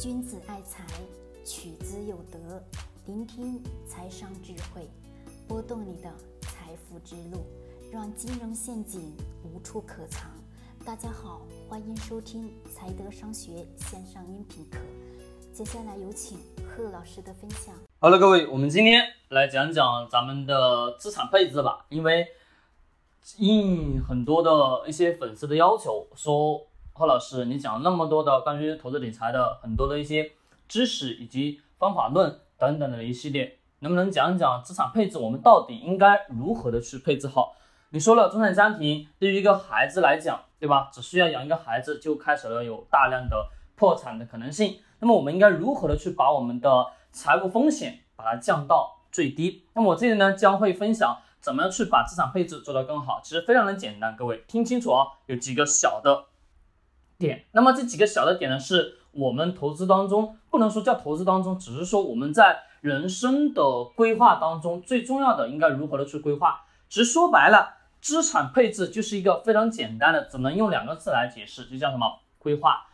君子爱财，取之有德。聆听财商智慧，拨动你的财富之路，让金融陷阱无处可藏。大家好，欢迎收听财德商学线上音频课。接下来有请贺老师的分享。好了，各位，我们今天来讲讲咱们的资产配置吧。因为应很多的一些粉丝的要求，说贺老师，你讲那么多的关于投资理财的很多的一些知识以及方法论等等的一系列，能不能讲一讲资产配置？我们到底应该如何的去配置好？你说了，中产家庭对于一个孩子来讲，对吧？只需要养一个孩子，就开始了有大量的破产的可能性。那么我们应该如何的去把我们的财务风险把它降到最低？那么我这里呢将会分享怎么样去把资产配置做得更好。其实非常的简单，各位听清楚啊，有几个小的点。那么这几个小的点呢，是我们投资当中不能说叫投资当中，只是说我们在人生的规划当中最重要的应该如何的去规划。其实说白了，资产配置就是一个非常简单的，只能用两个字来解释，就叫什么规划。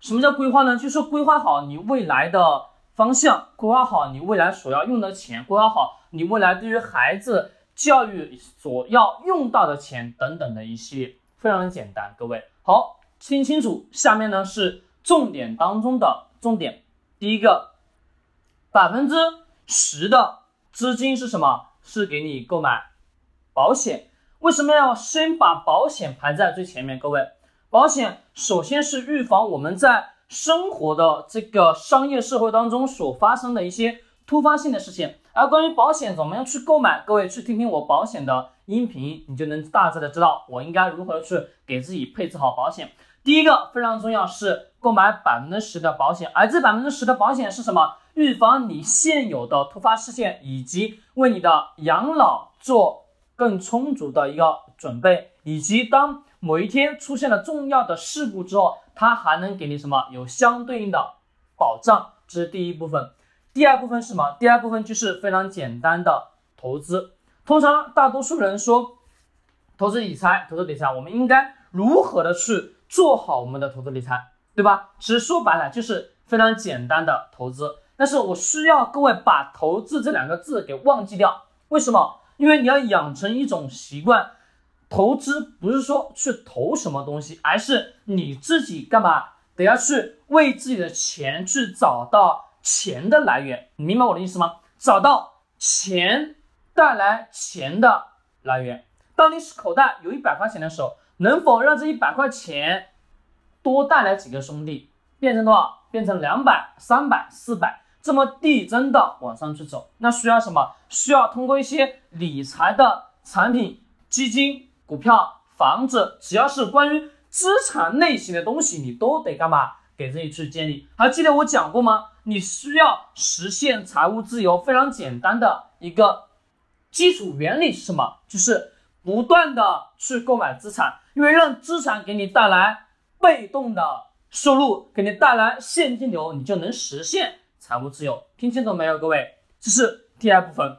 什么叫规划呢？就是规划好你未来的方向，规划好你未来所要用的钱，规划好你未来对于孩子教育所要用到的钱等等的一系列，非常的简单。各位好，听清楚，下面呢是重点当中的重点。第一个，百分之十的资金是什么？是给你购买保险。为什么要先把保险排在最前面？各位。保险首先是预防我们在生活的这个商业社会当中所发生的一些突发性的事情。而关于保险怎么样去购买，各位去听听我保险的音频，你就能大致的知道我应该如何去给自己配置好保险。第一个非常重要是购买百分之十的保险，而这百分之十的保险是什么？预防你现有的突发事件，以及为你的养老做更充足的一个准备，以及当。某一天出现了重要的事故之后，它还能给你什么？有相对应的保障，这是第一部分。第二部分是什么？第二部分就是非常简单的投资。通常大多数人说投资理财，投资理财，我们应该如何的去做好我们的投资理财，对吧？其实说白了就是非常简单的投资。但是我需要各位把投资这两个字给忘记掉。为什么？因为你要养成一种习惯。投资不是说去投什么东西，而是你自己干嘛得要去为自己的钱去找到钱的来源，你明白我的意思吗？找到钱带来钱的来源。当你口袋有一百块钱的时候，能否让这一百块钱多带来几个兄弟，变成多少？变成两百、三百、四百，这么递增的往上去走？那需要什么？需要通过一些理财的产品、基金。股票、房子，只要是关于资产类型的东西，你都得干嘛？给自己去建立。还记得我讲过吗？你需要实现财务自由，非常简单的一个基础原理是什么？就是不断的去购买资产，因为让资产给你带来被动的收入，给你带来现金流，你就能实现财务自由。听清楚没有，各位？这是第二部分，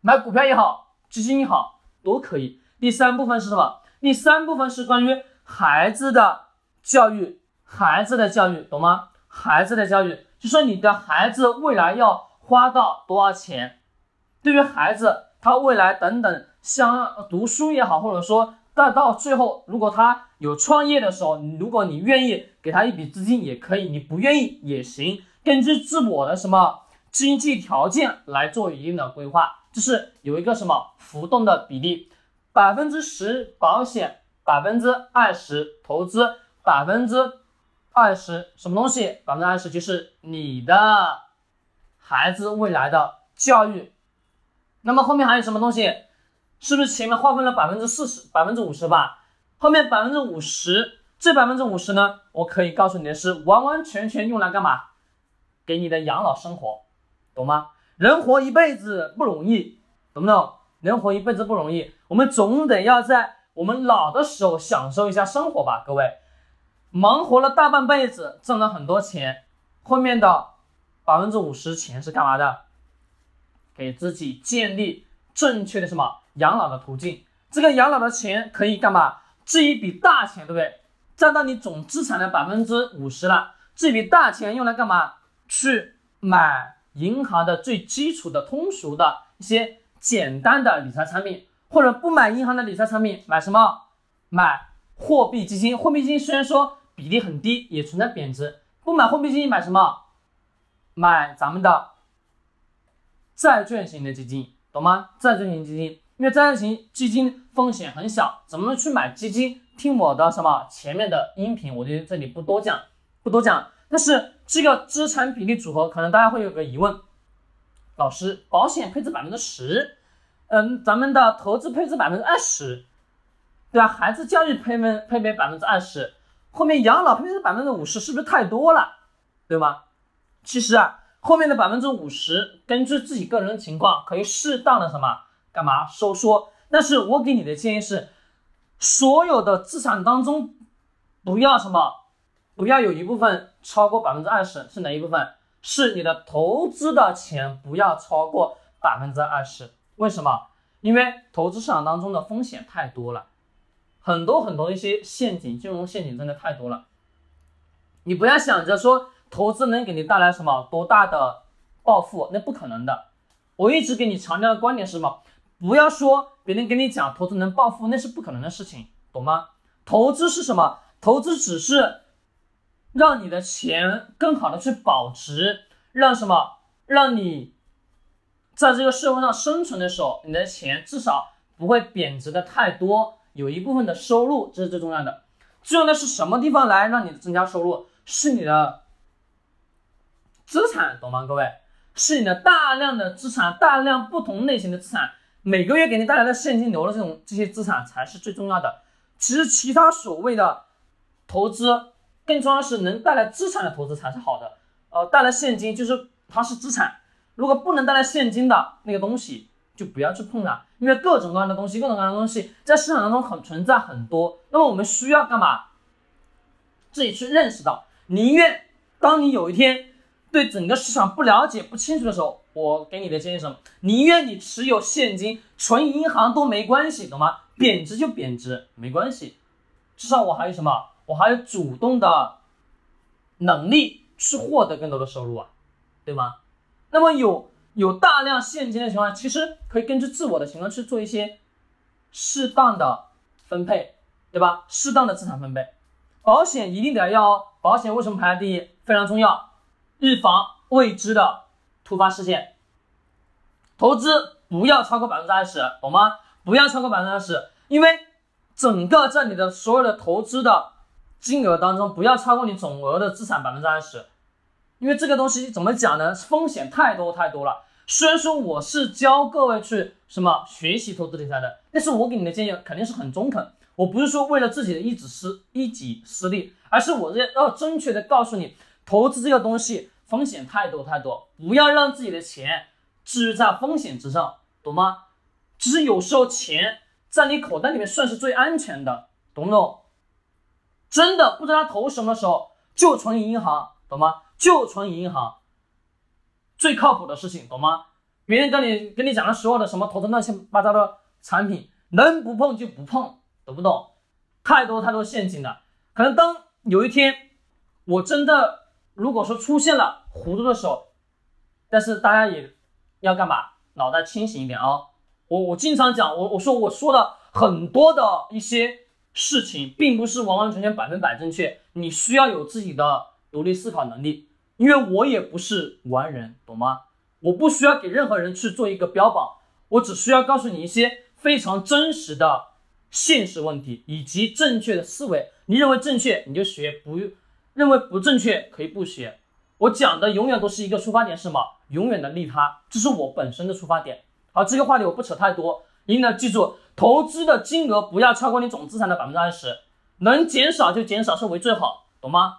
买股票也好，基金也好，都可以。第三部分是什么？第三部分是关于孩子的教育，孩子的教育，懂吗？孩子的教育，就说你的孩子未来要花到多少钱？对于孩子，他未来等等，像读书也好，或者说但到最后，如果他有创业的时候，如果你愿意给他一笔资金也可以，你不愿意也行，根据自我的什么经济条件来做一定的规划，就是有一个什么浮动的比例。百分之十保险，百分之二十投资，百分之二十什么东西？百分之二十就是你的孩子未来的教育。那么后面还有什么东西？是不是前面划分了百分之四十、百分之五十吧？后面百分之五十，这百分之五十呢？我可以告诉你的是，完完全全用来干嘛？给你的养老生活，懂吗？人活一辈子不容易，懂不懂？人活一辈子不容易，我们总得要在我们老的时候享受一下生活吧，各位。忙活了大半辈子，挣了很多钱，后面的百分之五十钱是干嘛的？给自己建立正确的什么养老的途径。这个养老的钱可以干嘛？这一笔大钱，对不对？占到你总资产的百分之五十了。这笔大钱用来干嘛？去买银行的最基础的、通俗的一些简单的理财产品，或者不买银行的理财产品，买什么？买货币基金。货币基金虽然说比例很低，也存在贬值。不买货币基金，买什么？买咱们的债券型的基金，懂吗？债券型基金，因为债券型基金风险很小，怎么去买基金？听我的什么前面的音频，我就这里不多讲，不多讲。但是这个资产比例组合，可能大家会有个疑问：老师，保险配置百分之十，嗯，咱们的投资配置百分之二十，对吧？孩子教育配分配备百分之二十，后面养老配置百分之五十，是不是太多了？对吗？其实啊，后面的百分之五十，根据自己个人的情况，可以适当的什么干嘛收缩。但是我给你的建议是。所有的资产当中，不要什么，不要有一部分超过百分之二十，是哪一部分？是你的投资的钱不要超过百分之二十。为什么？因为投资市场当中的风险太多了，很多很多一些陷阱，金融陷阱真的太多了。你不要想着说投资能给你带来什么多大的暴富，那不可能的。我一直给你强调的观点是什么？不要说别人跟你讲投资能暴富，那是不可能的事情，懂吗？投资是什么？投资只是让你的钱更好的去保值，让什么？让你在这个社会上生存的时候，你的钱至少不会贬值的太多，有一部分的收入，这是最重要的。最重要的是什么地方来让你增加收入？是你的资产，懂吗？各位，是你的大量的资产，大量不同类型的资产。每个月给你带来的现金流的这种这些资产才是最重要的。其实其他所谓的投资，更重要是能带来资产的投资才是好的。呃，带来现金就是它是资产。如果不能带来现金的那个东西，就不要去碰了。因为各种各样的东西，各种各样的东西在市场当中很存在很多。那么我们需要干嘛？自己去认识到，宁愿当你有一天对整个市场不了解、不清楚的时候。我给你的建议是什么？宁愿你持有现金，存银行都没关系，懂吗？贬值就贬值，没关系，至少我还有什么？我还有主动的能力去获得更多的收入啊，对吗？那么有有大量现金的情况下，其实可以根据自我的情况去做一些适当的分配，对吧？适当的资产分配，保险一定得要哦。保险为什么排在第一？非常重要，预防未知的。突发事件，投资不要超过百分之二十，懂吗？不要超过百分之二十，因为整个在你的所有的投资的金额当中，不要超过你总额的资产百分之二十，因为这个东西怎么讲呢？风险太多太多了。虽然说我是教各位去什么学习投资理财的，但是我给你的建议肯定是很中肯，我不是说为了自己的一己私一己私利，而是我要要正确的告诉你，投资这个东西。风险太多太多，不要让自己的钱置于在风险之上，懂吗？只是有时候钱在你口袋里面算是最安全的，懂不懂？真的不知道投什么时候就存银行，懂吗？就存银行，最靠谱的事情，懂吗？别人跟你跟你讲的所有的什么投资乱七八糟的产品，能不碰就不碰，懂不懂？太多太多陷阱了，可能当有一天我真的。如果说出现了糊涂的时候，但是大家也要干嘛？脑袋清醒一点啊！我我经常讲，我我说我说的很多的一些事情，并不是完完全全百分百正确。你需要有自己的独立思考能力，因为我也不是完人，懂吗？我不需要给任何人去做一个标榜，我只需要告诉你一些非常真实的现实问题以及正确的思维。你认为正确，你就学，不用。认为不正确可以不学，我讲的永远都是一个出发点，是什么？永远的利他，这是我本身的出发点。好，这个话题我不扯太多，一定要记住，投资的金额不要超过你总资产的百分之二十，能减少就减少是为最好，懂吗？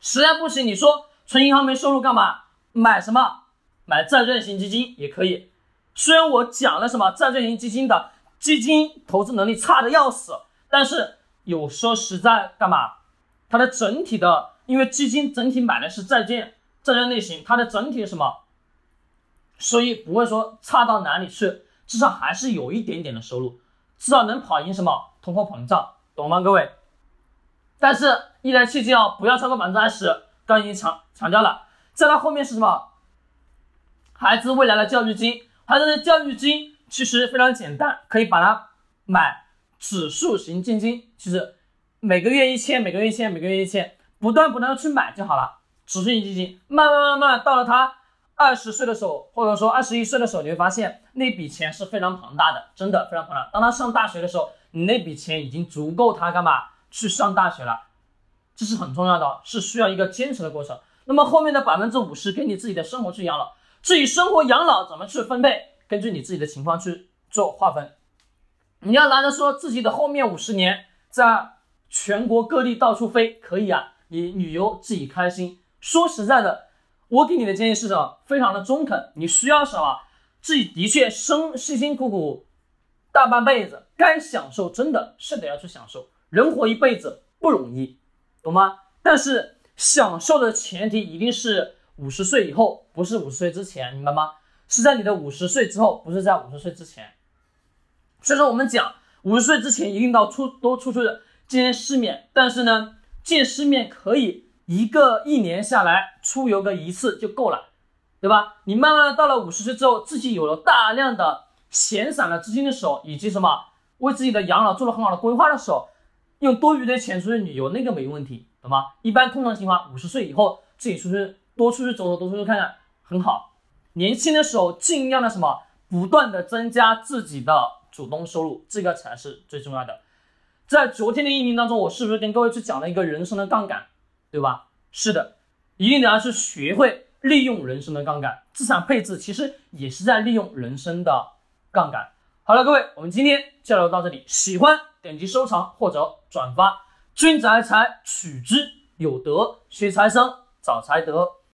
实在不行，你说存银行没收入干嘛？买什么？买债券型基金也可以。虽然我讲了什么债券型基金的基金投资能力差的要死，但是有说实在干嘛？它的整体的，因为基金整体买的是债券，债券类型，它的整体什么，收益不会说差到哪里去，至少还是有一点点的收入，至少能跑赢什么通货膨胀，懂吗？各位？但是一年期金哦不要超过百分之二十，刚已经强强调了。再到后面是什么？孩子未来的教育金，孩子的教育金其实非常简单，可以把它买指数型基金，其实每个月一千，每个月一千，每个月一千，不断不断的去买就好了。指数型基金，慢慢慢慢到了他二十岁的时候，或者说二十一岁的时候，你会发现那笔钱是非常庞大的，真的非常庞大。当他上大学的时候，你那笔钱已经足够他干嘛去上大学了，这是很重要的，是需要一个坚持的过程。那么后面的百分之五十给你自己的生活去养老。至于生活养老怎么去分配，根据你自己的情况去做划分。你要拿着说自己的后面五十年在全国各地到处飞，可以啊，你旅游自己开心。说实在的，我给你的建议是什么？非常的中肯。你需要什么？自己的确生辛辛苦苦大半辈子，该享受真的是得要去享受。人活一辈子不容易，懂吗？但是享受的前提一定是。五十岁以后不是五十岁之前，明白吗？是在你的五十岁之后，不是在五十岁之前。所以说，我们讲五十岁之前一定到出多出去见世面，但是呢，见世面可以一个一年下来出游个一次就够了，对吧？你慢慢到了五十岁之后，自己有了大量的闲散的资金的时候，以及什么为自己的养老做了很好的规划的时候，用多余的钱出去旅游，那个没问题，懂吗？一般通常情况，五十岁以后自己出去。多出去走走，多出去看看，很好。年轻的时候尽量的什么，不断的增加自己的主动收入，这个才是最重要的。在昨天的音频当中，我是不是跟各位去讲了一个人生的杠杆，对吧？是的，一定得要去学会利用人生的杠杆。资产配置其实也是在利用人生的杠杆。好了，各位，我们今天交流到这里，喜欢点击收藏或者转发。君子爱财取之有德，学财生找财德。